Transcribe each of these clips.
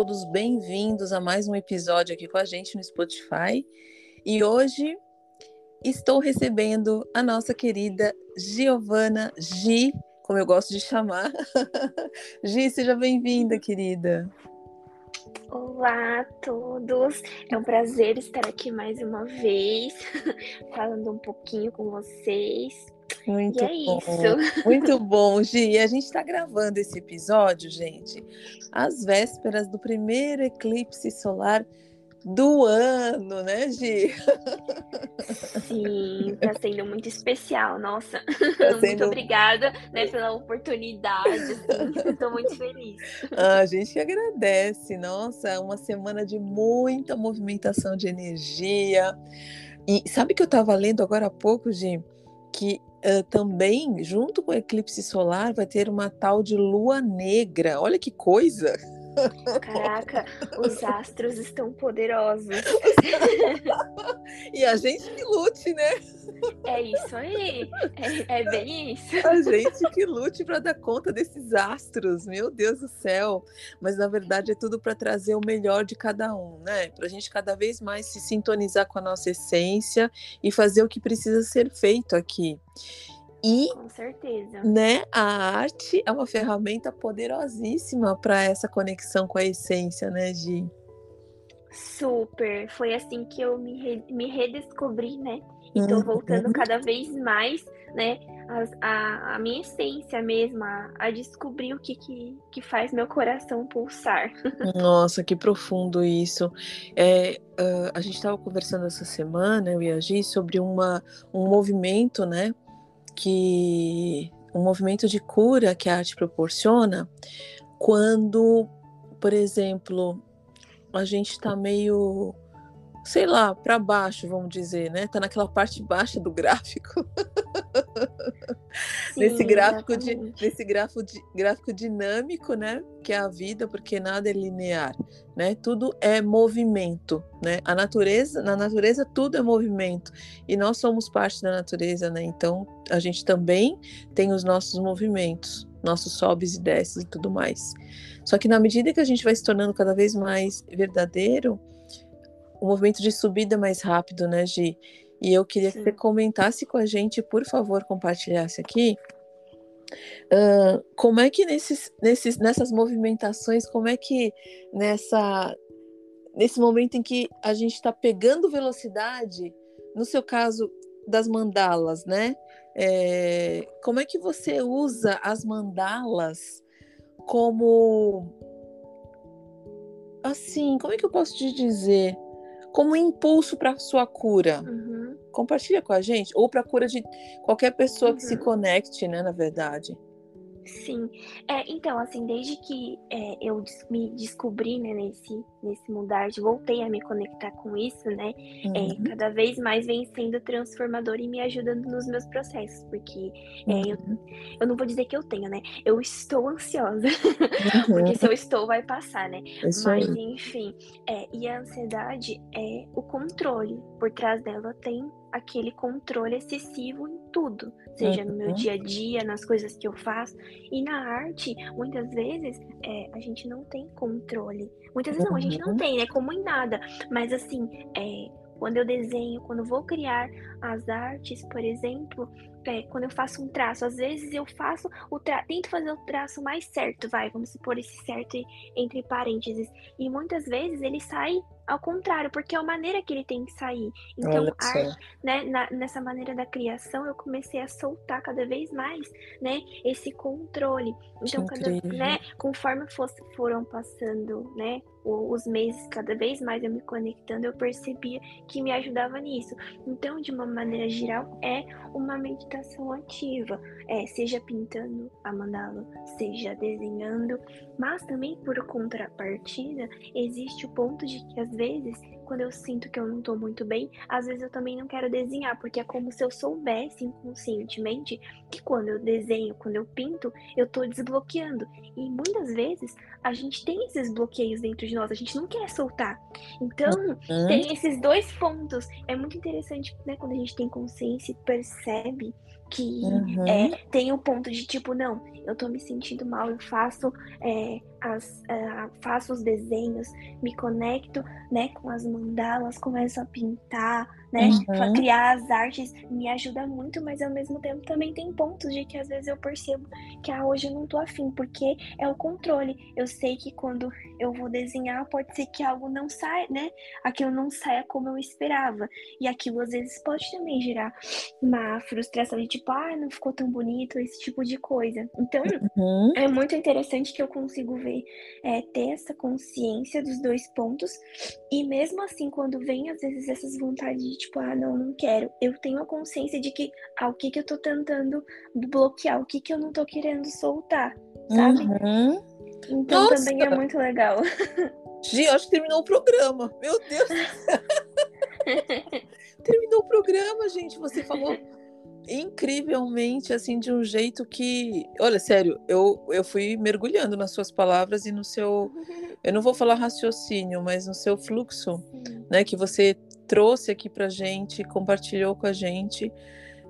todos bem-vindos a mais um episódio aqui com a gente no Spotify. E hoje estou recebendo a nossa querida Giovana Gi, como eu gosto de chamar. Gi, seja bem-vinda, querida. Olá a todos, é um prazer estar aqui mais uma vez, falando um pouquinho com vocês. Muito e é bom. isso. Muito bom, Gi. E a gente está gravando esse episódio, gente, às vésperas do primeiro eclipse solar do ano, né, Gi? Sim, tá sendo muito especial, nossa. Tá Muito sendo- obrigada né, pela oportunidade, assim. Estou muito feliz. Ah, a gente que agradece. Nossa, é uma semana de muita movimentação de energia. E sabe que eu estava lendo agora há pouco, Gi, que ah, também, junto com o eclipse solar, vai ter uma tal de lua negra. Olha que coisa! Caraca, os astros estão poderosos. E a gente que lute, né? É isso aí. É, é bem isso. A gente que lute para dar conta desses astros, meu Deus do céu. Mas na verdade é tudo para trazer o melhor de cada um, né? Para a gente cada vez mais se sintonizar com a nossa essência e fazer o que precisa ser feito aqui. E Com certeza. né, a arte é uma ferramenta poderosíssima para essa conexão com a essência, né, Gi? Super. Foi assim que eu me, re- me redescobri, né? E tô voltando Uhum. cada vez mais, né? as- A, a minha essência mesmo, a, a descobrir o que, que, que faz meu coração pulsar. Nossa, que profundo isso. É, ah, a gente estava conversando essa semana, eu e a Gi, sobre uma, um movimento, né? Que um movimento de cura que a arte proporciona quando, por exemplo, a gente está meio, sei lá, para baixo, vamos dizer, né? Tá naquela parte baixa do gráfico. nesse Sim, gráfico de, nesse gráfico, de, gráfico dinâmico, né, que é a vida, porque nada é linear, né? Tudo é movimento, né? A natureza, na natureza tudo é movimento e nós somos parte da natureza, né? Então a gente também tem os nossos movimentos, nossos sobes e desces e tudo mais. Só que na medida que a gente vai se tornando cada vez mais verdadeiro, o movimento de subida é mais rápido, né, Gi? E eu queria que Sim. você comentasse com a gente, por favor, compartilhasse aqui. ah, como é que nesses, nesses, nessas movimentações, como é que nessa, nesse momento em que a gente está pegando velocidade, no seu caso das mandalas, né? É, como é que você usa as mandalas como assim, como é que eu posso te dizer? Como impulso para sua cura. Uhum. Compartilha com a gente ou para cura de qualquer pessoa que se Uhum. conecte, né, na verdade. Sim, é, então, assim, desde que é, eu me descobri, né, nesse, nesse mudar, de voltei a me conectar com isso, né, é, Uhum, cada vez mais vem sendo transformador e me ajudando nos meus processos, porque é, eu, uhum, eu não vou dizer que eu tenho, né, eu estou ansiosa, uhum. porque se eu estou, vai passar, né, Isso mas, enfim, é, e a ansiedade é o controle. Por trás dela tem aquele controle excessivo em tudo, seja no meu Uhum. dia a dia, nas coisas que eu faço. E na arte, muitas vezes, é, a gente não tem controle. Muitas vezes não, a gente não Uhum. tem, né? Como em nada. Mas assim, é, quando eu desenho, quando eu vou criar as artes, por exemplo, é, quando eu faço um traço, às vezes eu faço o tra... tento fazer o traço mais certo, vai, vamos supor esse certo entre parênteses. E muitas vezes ele sai ao contrário, porque é a maneira que ele tem que sair. Então, Olha arte, né, na- nessa maneira da criação, eu comecei a soltar cada vez mais, né, esse controle. Então, cada, né, conforme fosse, foram passando, né, os meses, cada vez mais eu me conectando, eu percebia que me ajudava nisso. Então, de uma maneira geral, é uma meditação ativa, é, seja pintando a mandala, seja desenhando, mas também por contrapartida, existe o ponto de que às vezes, quando eu sinto que eu não tô muito bem, às vezes eu também não quero desenhar, porque é como se eu soubesse inconscientemente que quando eu desenho, quando eu pinto, eu tô desbloqueando. E muitas vezes a gente tem esses bloqueios dentro de nós, a gente não quer soltar. Então, Hum, tem esses dois pontos. É muito interessante, né, quando a gente tem consciência e percebe que uhum. é, tem o um ponto de tipo, não, eu tô me sentindo mal, eu faço, é, as, uh, faço os desenhos, me conecto né, com as mandalas, começo a pintar, né? Uhum. Criar as artes me ajuda muito, mas ao mesmo tempo também tem pontos de que às vezes eu percebo que ah, hoje eu não tô afim, porque é o controle. Eu sei que quando eu vou desenhar, pode ser que algo não saia, né? Aquilo não saia como eu esperava. E aquilo às vezes pode também gerar uma frustração de tipo, ah, não ficou tão bonito, esse tipo de coisa. Então, uhum. é muito interessante que eu consigo ver, é, ter essa consciência dos dois pontos. E mesmo assim, quando vem às vezes essas vontades de tipo, ah, não, não quero. Eu tenho a consciência de que ah, o que que eu tô tentando bloquear, o que que eu não tô querendo soltar, sabe? Uhum. Então Nossa. também é muito legal. Gi, acho que terminou o programa. Meu Deus. terminou o programa, gente. Você falou incrivelmente, assim, de um jeito que. Olha, sério, eu, eu fui mergulhando nas suas palavras e no seu. Eu não vou falar raciocínio, mas no seu fluxo, né? Que você trouxe aqui para gente, compartilhou com a gente.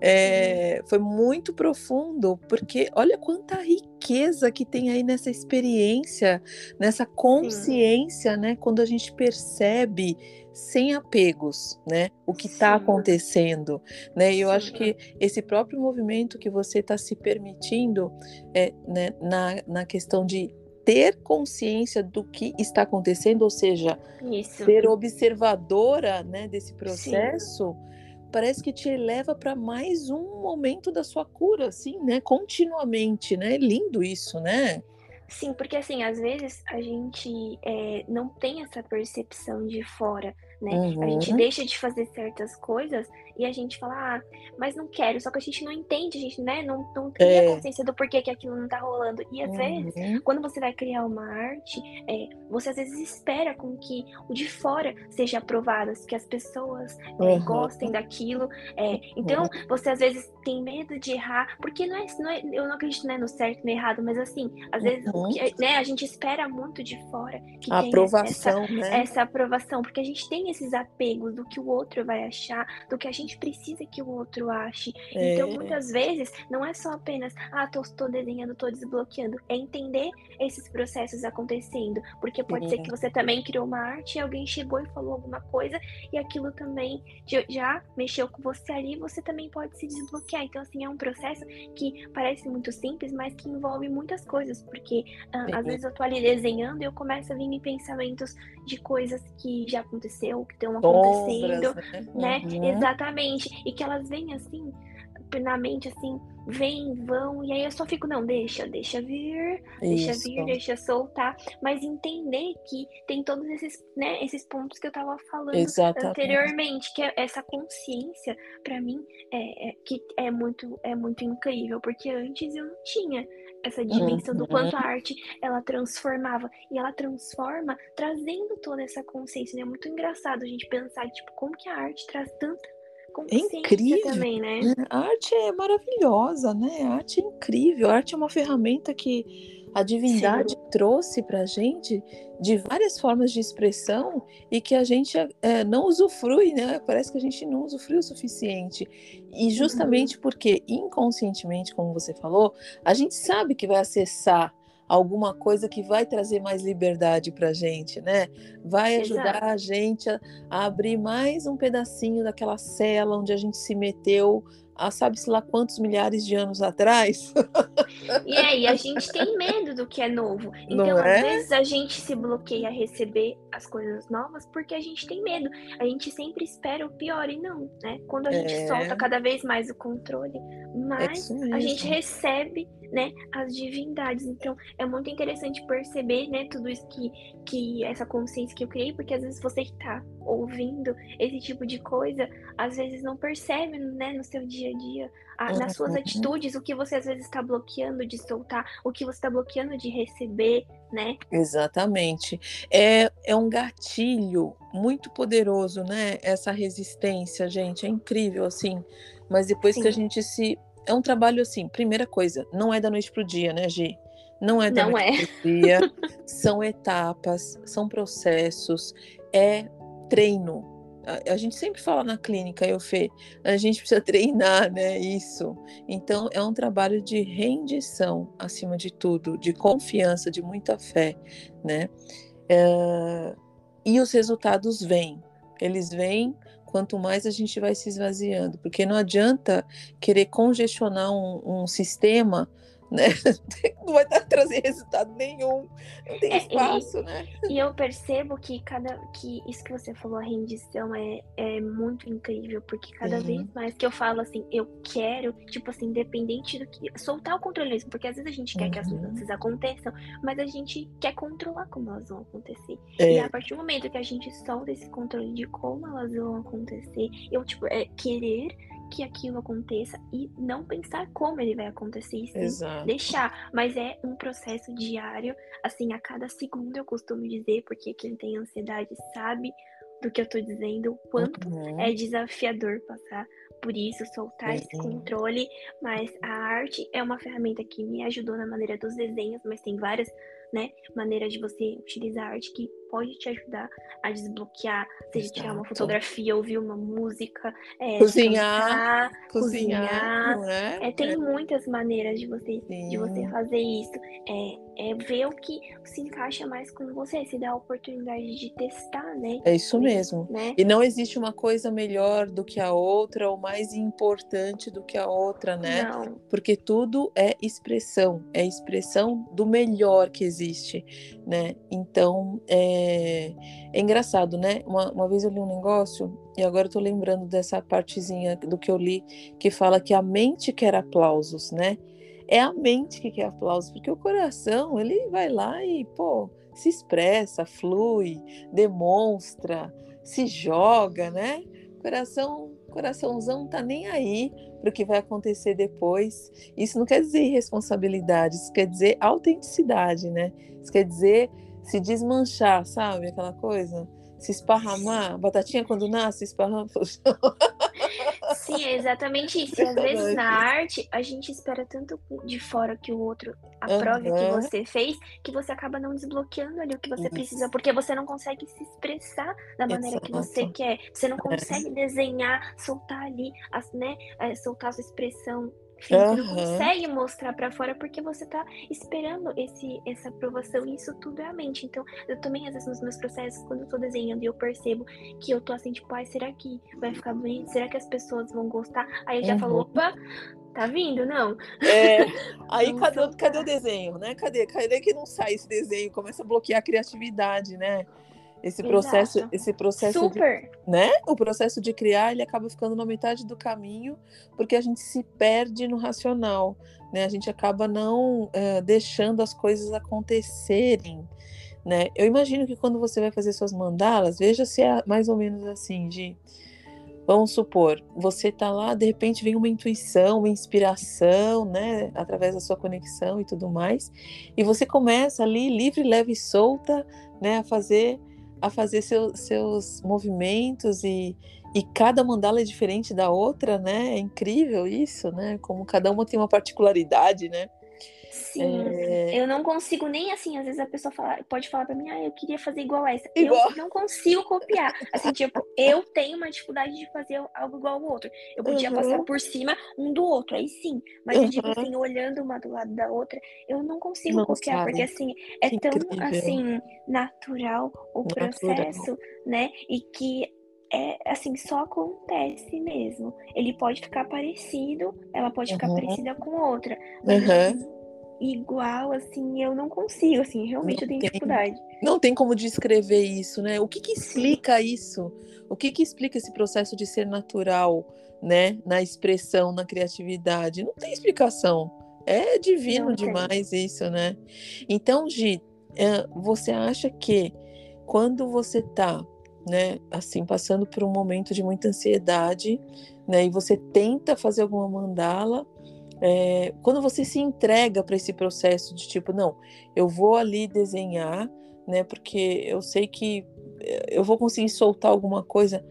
É, foi muito profundo, porque olha quanta riqueza que tem aí nessa experiência, nessa consciência, Sim. né? Quando a gente percebe sem apegos, né? O que está acontecendo, né? E eu Sim. acho que esse próprio movimento que você está se permitindo é, né, na, na questão de ter consciência do que está acontecendo, ou seja, Isso. ser observadora né, desse processo, Sim. parece que te eleva para mais um momento da sua cura, assim, né? Continuamente, né? É lindo isso, né? Sim, porque assim, às vezes a gente é, não tem essa percepção de fora né? Uhum. A gente uhum. deixa de fazer certas coisas e a gente fala, ah, mas não quero, só que a gente não entende, a gente, né, não, não tem é. a consciência do porquê que aquilo não tá rolando. E às uhum. vezes, quando você vai criar uma arte, é, você às vezes espera com que o de fora seja aprovado, que as pessoas é, uhum. gostem daquilo. É, então, uhum. você às vezes tem medo de errar, porque não é, não é eu não acredito né, no certo e no errado, mas assim, às vezes que, né, a gente espera muito de fora que a aprovação, essa, né? essa aprovação, porque a gente tem esses apegos do que o outro vai achar, do que a gente precisa que o outro ache. Então, é. Então, muitas vezes, não é só apenas, ah, tô, tô desenhando, tô desbloqueando. É entender esses processos acontecendo. Porque pode ser que você também criou uma arte e alguém chegou e falou alguma coisa e aquilo também já mexeu com você ali, você também pode se desbloquear. Então, assim, é um processo que parece muito simples, mas que envolve muitas coisas. Porque às vezes eu tô ali desenhando e eu começo a vir em pensamentos de coisas que já aconteceu, que estão acontecendo, Sombras, né? né? Uhum. Exatamente. E que elas vêm assim, na mente, assim, vêm, vão, e aí eu só fico, não, deixa, deixa vir, deixa Isso. vir, deixa soltar, mas entender que tem todos esses, né, esses pontos que eu tava falando Exatamente. anteriormente, que é essa consciência, para mim, é, é, que é muito, é muito incrível, porque antes eu não tinha essa dimensão do quanto a uhum. arte ela transformava e ela transforma trazendo toda essa consciência. Né? É muito engraçado a gente pensar tipo como que a arte traz tanta é incrível também, né? É, a arte é maravilhosa, né? A arte é incrível. A arte é uma ferramenta que a divindade Sim. trouxe para a gente de várias formas de expressão e que a gente é, não usufrui, né? Parece que a gente não usufrui o suficiente. E justamente uhum. porque inconscientemente, como você falou, a gente sabe que vai acessar alguma coisa que vai trazer mais liberdade para a gente, né? Vai ajudar Exato. a gente a, a, abrir mais um pedacinho daquela cela onde a gente se meteu há sabe-se lá quantos milhares de anos atrás. E aí, a gente tem medo do que é novo. Então, é? às vezes, a gente se bloqueia a receber as coisas novas porque a gente tem medo. A gente sempre espera o pior e não, né? Quando a gente é... solta cada vez mais o controle, mais é a gente recebe né, as divindades. Então, é muito interessante perceber, né, tudo isso que, que essa consciência que eu criei, porque às vezes você que tá ouvindo esse tipo de coisa, às vezes não percebe, né, no seu dia a dia, a, nas suas uhum. atitudes, o que você às vezes está bloqueando de soltar, o que você está bloqueando de receber, né? Exatamente. É, é um gatilho muito poderoso, né? Essa resistência, gente, é incrível, assim. Mas depois Sim. que a gente se é um trabalho assim, primeira coisa, não é da noite pro dia, né, Gi? Não é da não noite é. pro dia. são etapas, são processos, é treino, a, a, gente sempre fala na clínica, eu Fê, a gente precisa treinar, né? Isso. Então é um trabalho de rendição, acima de tudo, de confiança, de muita fé, né? É, e os resultados vêm. Eles vêm quanto mais a gente vai se esvaziando, porque não adianta querer congestionar um, um sistema né? Não vai trazer resultado nenhum, não tem é, espaço, e, né? E eu percebo que cada que isso que você falou, a rendição é, é muito incrível, porque cada uhum. vez mais que eu falo assim, eu quero, tipo assim, independente do que soltar o controle mesmo, porque às vezes a gente quer uhum. que as uhum. mudanças aconteçam, mas a gente quer controlar como elas vão acontecer. É. E a partir do momento que a gente solta esse controle de como elas vão acontecer, eu tipo é querer que aquilo aconteça e não pensar como ele vai acontecer, e sim Exato. deixar. Mas é um processo diário, assim, a cada segundo eu costumo dizer, porque quem tem ansiedade sabe do que eu tô dizendo, o quanto uhum. é desafiador passar por isso, soltar uhum. esse controle, mas a arte é uma ferramenta que me ajudou na maneira dos desenhos, mas tem várias né, maneiras de você utilizar a arte que pode te ajudar a desbloquear, seja Exato. tirar uma fotografia, ouvir uma música, é, cozinhar, cantar, cozinhar. cozinhar. É? É, tem é. muitas maneiras de você, de você fazer isso. É, é ver o que se encaixa mais com você, se dá a oportunidade de testar, né? É isso mesmo. Né? E não existe uma coisa melhor do que a outra ou mais importante do que a outra, né? Não. Porque tudo é expressão, é expressão do melhor que existe, né? Então, é é, é engraçado, né? Uma, uma, vez eu li um negócio, e agora eu tô lembrando dessa partezinha do que eu li, que fala que a mente quer aplausos, né? É a mente que quer aplausos, porque o coração, ele vai lá e, pô, se expressa, flui, demonstra, se joga, né? Coração, coraçãozão tá nem aí para o que vai acontecer depois. Isso não quer dizer irresponsabilidade, isso quer dizer autenticidade, né? Isso quer dizer se desmanchar, sabe? Aquela coisa. Se esparramar. Batatinha quando nasce, esparrama. Sim, é exatamente isso. E às vezes na arte, a gente espera tanto de fora que o outro aprove uhum. o que você fez, que você acaba não desbloqueando ali o que você isso. precisa, porque você não consegue se expressar da maneira Exato. que você quer. Você não é. consegue desenhar, soltar ali, as, né, é, soltar a sua expressão enfim, uhum. você não consegue mostrar para fora porque você tá esperando esse, essa aprovação e isso tudo é a mente. Então, eu também, às vezes, nos meus processos, quando eu tô desenhando e eu percebo que eu tô assim, tipo, ai, será que vai ficar bonito? Será que as pessoas vão gostar? Aí eu já uhum. falo, opa, tá vindo, não? É, aí cadê, cadê o desenho, né? Cadê? Cadê que não sai esse desenho? Começa a bloquear a criatividade, né? Esse processo, Exato. esse processo, Super. De, né? O processo de criar, ele acaba ficando na metade do caminho, porque a gente se perde no racional, né? A gente acaba não uh, deixando as coisas acontecerem, né? Eu imagino que quando você vai fazer suas mandalas, veja se é mais ou menos assim, de Vamos supor, você tá lá, de repente vem uma intuição, uma inspiração, né, através da sua conexão e tudo mais, e você começa ali livre, leve e solta, né, a fazer a fazer seu, seus movimentos e, e cada mandala é diferente da outra, né? É incrível isso, né? Como cada uma tem uma particularidade, né? Sim, é... eu não consigo nem assim, às vezes a pessoa fala, pode falar para mim, ah, eu queria fazer igual essa. Igual. Eu não consigo copiar. Assim, tipo, eu tenho uma dificuldade de fazer algo igual ao outro. Eu podia uhum. passar por cima um do outro, aí sim. Mas uhum. eu digo assim, olhando uma do lado da outra, eu não consigo não copiar, sabe. porque assim, é tão assim natural o natural. processo, né? E que é assim, só acontece mesmo. Ele pode ficar parecido, ela pode ficar uhum. parecida com outra. Mas uhum igual, assim, eu não consigo, assim, realmente não eu tenho tem, dificuldade. Não tem como descrever isso, né? O que que explica Sim. isso? O que que explica esse processo de ser natural, né? Na expressão, na criatividade? Não tem explicação. É divino não demais tem. isso, né? Então, Gi, é, você acha que quando você tá, né, assim, passando por um momento de muita ansiedade, né, e você tenta fazer alguma mandala, é, quando você se entrega para esse processo de tipo, não, eu vou ali desenhar, né? Porque eu sei que eh, eu vou conseguir soltar alguma coisa.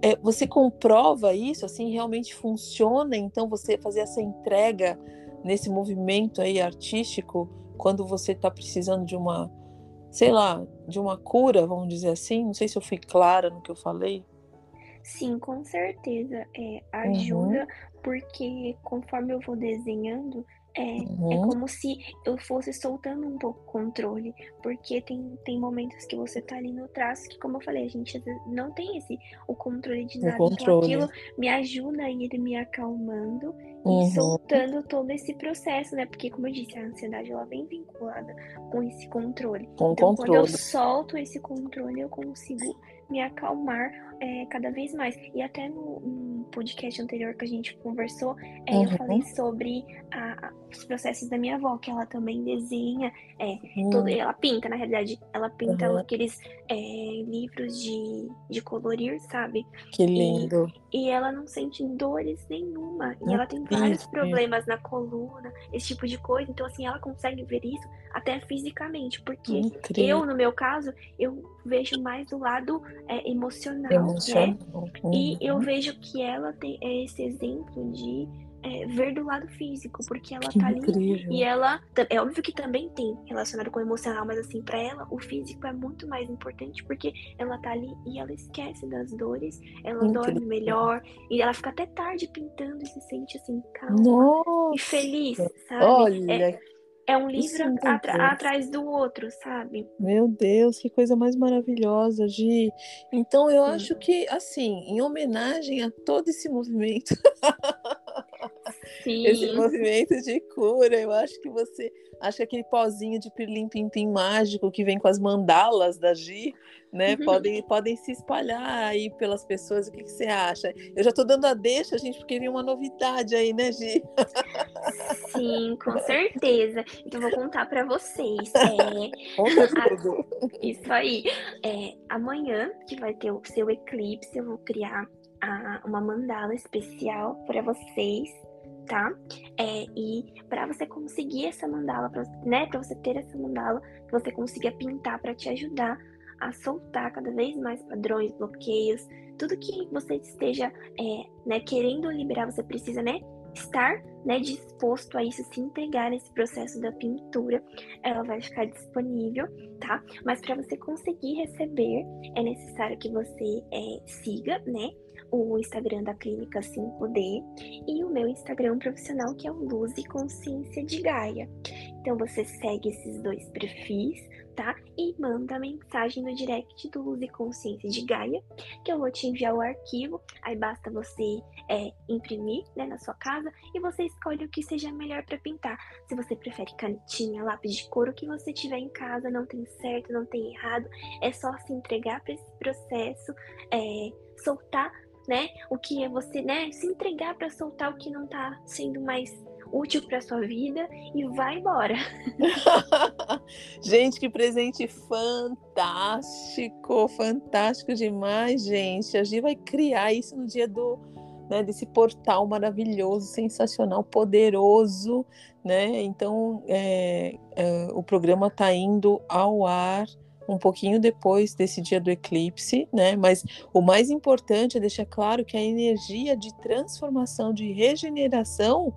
É, você comprova isso, assim, realmente funciona. Então, você fazer essa entrega nesse movimento aí artístico, quando você está precisando de uma sei lá, de uma cura, vamos dizer assim. Não sei se eu fui clara no que eu falei. Sim, com certeza. É, ajuda, uhum. Porque conforme eu vou desenhando, é, é uhum. é como se eu fosse soltando um pouco o controle, porque tem, tem momentos que você tá ali no traço que, como eu falei, a gente não tem esse o controle de nada. Então, controle. Então aquilo me ajuda a ir me acalmando uhum. e soltando todo esse processo, né? Porque, como eu disse, a ansiedade ela vem vinculada com esse controle. Com então, controle. quando eu solto esse controle, eu consigo me acalmar é, cada vez mais. E até no, no, podcast anterior que a gente conversou, é, uhum. eu falei sobre a, a, os processos da minha avó, que ela também desenha, é, uhum. todo, ela pinta, na realidade, ela pinta uhum. aqueles é, livros de, de colorir, sabe? Que lindo. E, e ela não sente dores nenhuma. E ela tem vários problemas na coluna, esse tipo de coisa. Então, assim, ela consegue ver isso até fisicamente, porque Incrível. eu, no meu caso, eu vejo mais do lado é, emocional. Né? E eu vejo que ela tem esse exemplo de é, ver do lado físico, porque ela que tá incrível. ali e ela é óbvio que também tem relacionado com o emocional, mas assim, para ela o físico é muito mais importante porque ela tá ali e ela esquece das dores, ela incrível. dorme melhor e ela fica até tarde pintando e se sente assim calma Nossa. e feliz, sabe? Olha, é, é um livro atra atrás do outro, sabe? Meu Deus, que coisa mais maravilhosa, Gi. Então eu Sim. acho que, assim, em homenagem a todo esse movimento, Sim. esse movimento de cura, eu acho que você Acho que aquele pozinho de pirlim pim, pim mágico que vem com as mandalas da Gi, né? Uhum. Podem, podem se espalhar aí pelas pessoas. O que, que, você acha? Eu já estou dando a deixa, gente, porque vem uma novidade aí, né, Gi? Sim, com certeza. Então vou contar para vocês. É, a, isso aí. É, amanhã, que vai ter o seu eclipse, eu vou criar a, uma mandala especial para vocês tá? É, e para você conseguir essa mandala, pra, né, para você ter essa mandala, que você consiga pintar para te ajudar a soltar cada vez mais padrões, bloqueios, tudo que você esteja é, né, querendo liberar, você precisa, né, estar né, disposto a isso, se entregar nesse processo da pintura, ela vai ficar disponível, tá? Mas para você conseguir receber, é necessário que você é, siga, né? O Instagram da Clínica 5D e o meu Instagram profissional, que é o Luz e Consciência de Gaia. Então você segue esses dois perfis, tá? E manda mensagem no direct do Luz e Consciência de Gaia, que eu vou te enviar o arquivo. Aí basta você é, imprimir né, na sua casa e você escolhe o que seja melhor para pintar. Se você prefere canetinha, lápis de cor, o que você tiver em casa, não tem certo, não tem errado, é só se entregar para esse processo, é, soltar né? O que é você, né, se entregar para soltar o que não tá sendo mais útil para sua vida e vai embora. gente, que presente fantástico, fantástico demais, gente. A gente vai criar isso no dia do né, desse portal maravilhoso, sensacional, poderoso, né? Então, é, é, o programa está indo ao ar um pouquinho depois desse dia do eclipse, né? Mas o mais importante é deixar claro que a energia de transformação, de regeneração,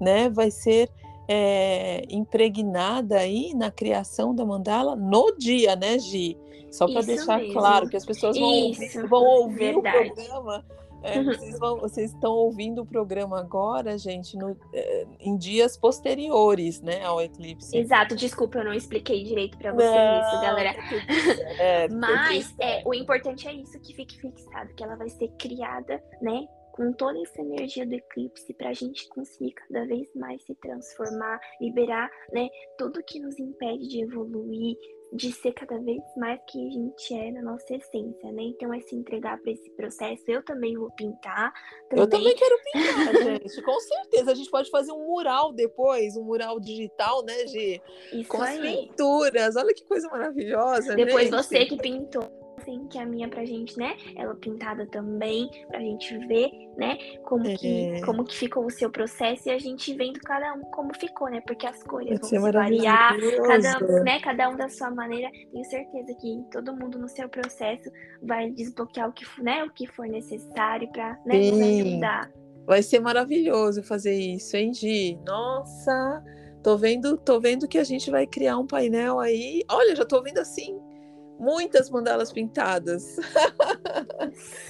né, vai ser é, impregnada aí na criação da mandala no dia, né, Gi? Só para deixar mesmo. claro que as pessoas vão ouvir, vão ouvir o programa é, uhum. vocês, vão, vocês, estão ouvindo o programa agora, gente, no, é, em dias posteriores, né, ao eclipse. Exato, desculpa, eu não expliquei direito para vocês não, isso, galera. É, Mas é, o importante é isso que fique fixado, que ela vai ser criada, né, com toda essa energia do eclipse para a gente conseguir cada vez mais se transformar, liberar, né, tudo que nos impede de evoluir, de ser cada vez mais que a gente é na nossa essência, né? Então é se entregar para esse processo. Eu também vou pintar. Também. Eu também quero pintar, gente. Com certeza. A gente pode fazer um mural depois, um mural digital, né, Gi? Isso Com aí. as pinturas. Olha que coisa maravilhosa. Depois gente. você que pintou assim, que a minha pra gente, né? Ela pintada também, pra gente ver, né? Como, é. que, como que ficou o seu processo e a gente vendo cada um como ficou, né? Porque as cores vão se variar, cada, né? cada um da sua maneira. Tenho certeza que todo mundo no seu processo vai desbloquear o que, né, o que for necessário pra né, nos ajudar. Vai ser maravilhoso fazer isso, hein, Gi? Nossa! Tô vendo, tô vendo que a gente vai criar um painel aí. Olha, já tô vendo assim muitas mandalas pintadas.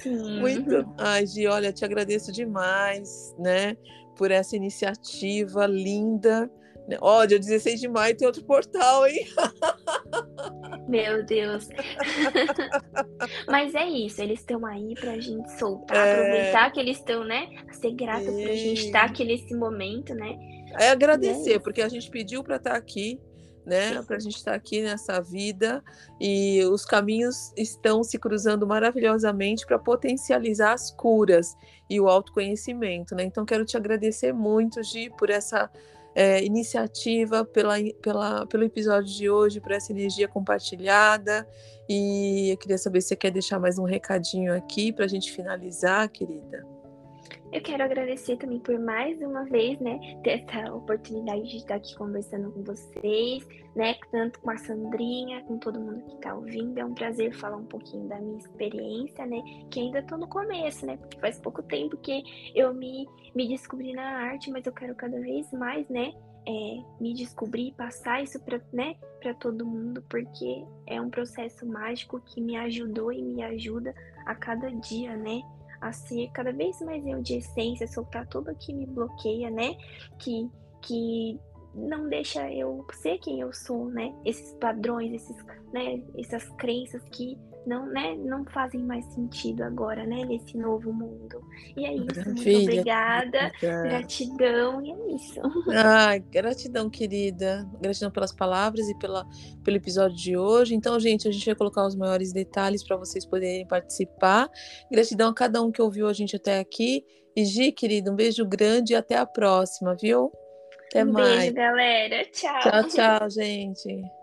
Sim. Muito. Ai, Gi, olha, te agradeço demais, né, por essa iniciativa linda. Ó, dia 16 de maio tem outro portal, hein? Meu Deus. Mas é isso, eles estão aí pra gente soltar, É. aproveitar que eles estão, né? Ser grata por a gente estar aqui nesse momento, né? É agradecer, isso. porque a gente pediu para estar aqui, né? Para a gente estar aqui nessa vida e os caminhos estão se cruzando maravilhosamente para potencializar as curas e o autoconhecimento, né? Então quero te agradecer muito, Gi, por essa é, iniciativa, pela, pela, pelo episódio de hoje, por essa energia compartilhada. E eu queria saber se você quer deixar mais um recadinho aqui para a gente finalizar, querida. Eu quero agradecer também por mais uma vez, né, ter essa oportunidade de estar aqui conversando com vocês, né, tanto com a Sandrinha, com todo mundo que está ouvindo. É um prazer falar um pouquinho da minha experiência, né, que ainda estou no começo, né, porque faz pouco tempo que eu me, me descobri na arte, mas eu quero cada vez mais, né, é, me descobrir, passar isso para, né, para todo mundo, porque é um processo mágico que me ajudou e me ajuda a cada dia, né, a ser cada vez mais eu de essência, soltar tudo que me bloqueia, né? Que, que não deixa eu ser quem eu sou, né? Esses padrões, esses, né? essas crenças que não, né? não fazem mais sentido agora, né? Nesse novo mundo. E é isso. Muito Maravilha, obrigada. Gratidão e é isso. Ai, gratidão, querida. Gratidão pelas palavras e pela, pelo episódio de hoje. Então, gente, a gente vai colocar os maiores detalhes para vocês poderem participar. Gratidão a cada um que ouviu a gente até aqui. E Gi, querida, um beijo grande e até a próxima, viu? Até um mais. beijo, galera. Tchau. Tchau, tchau, gente.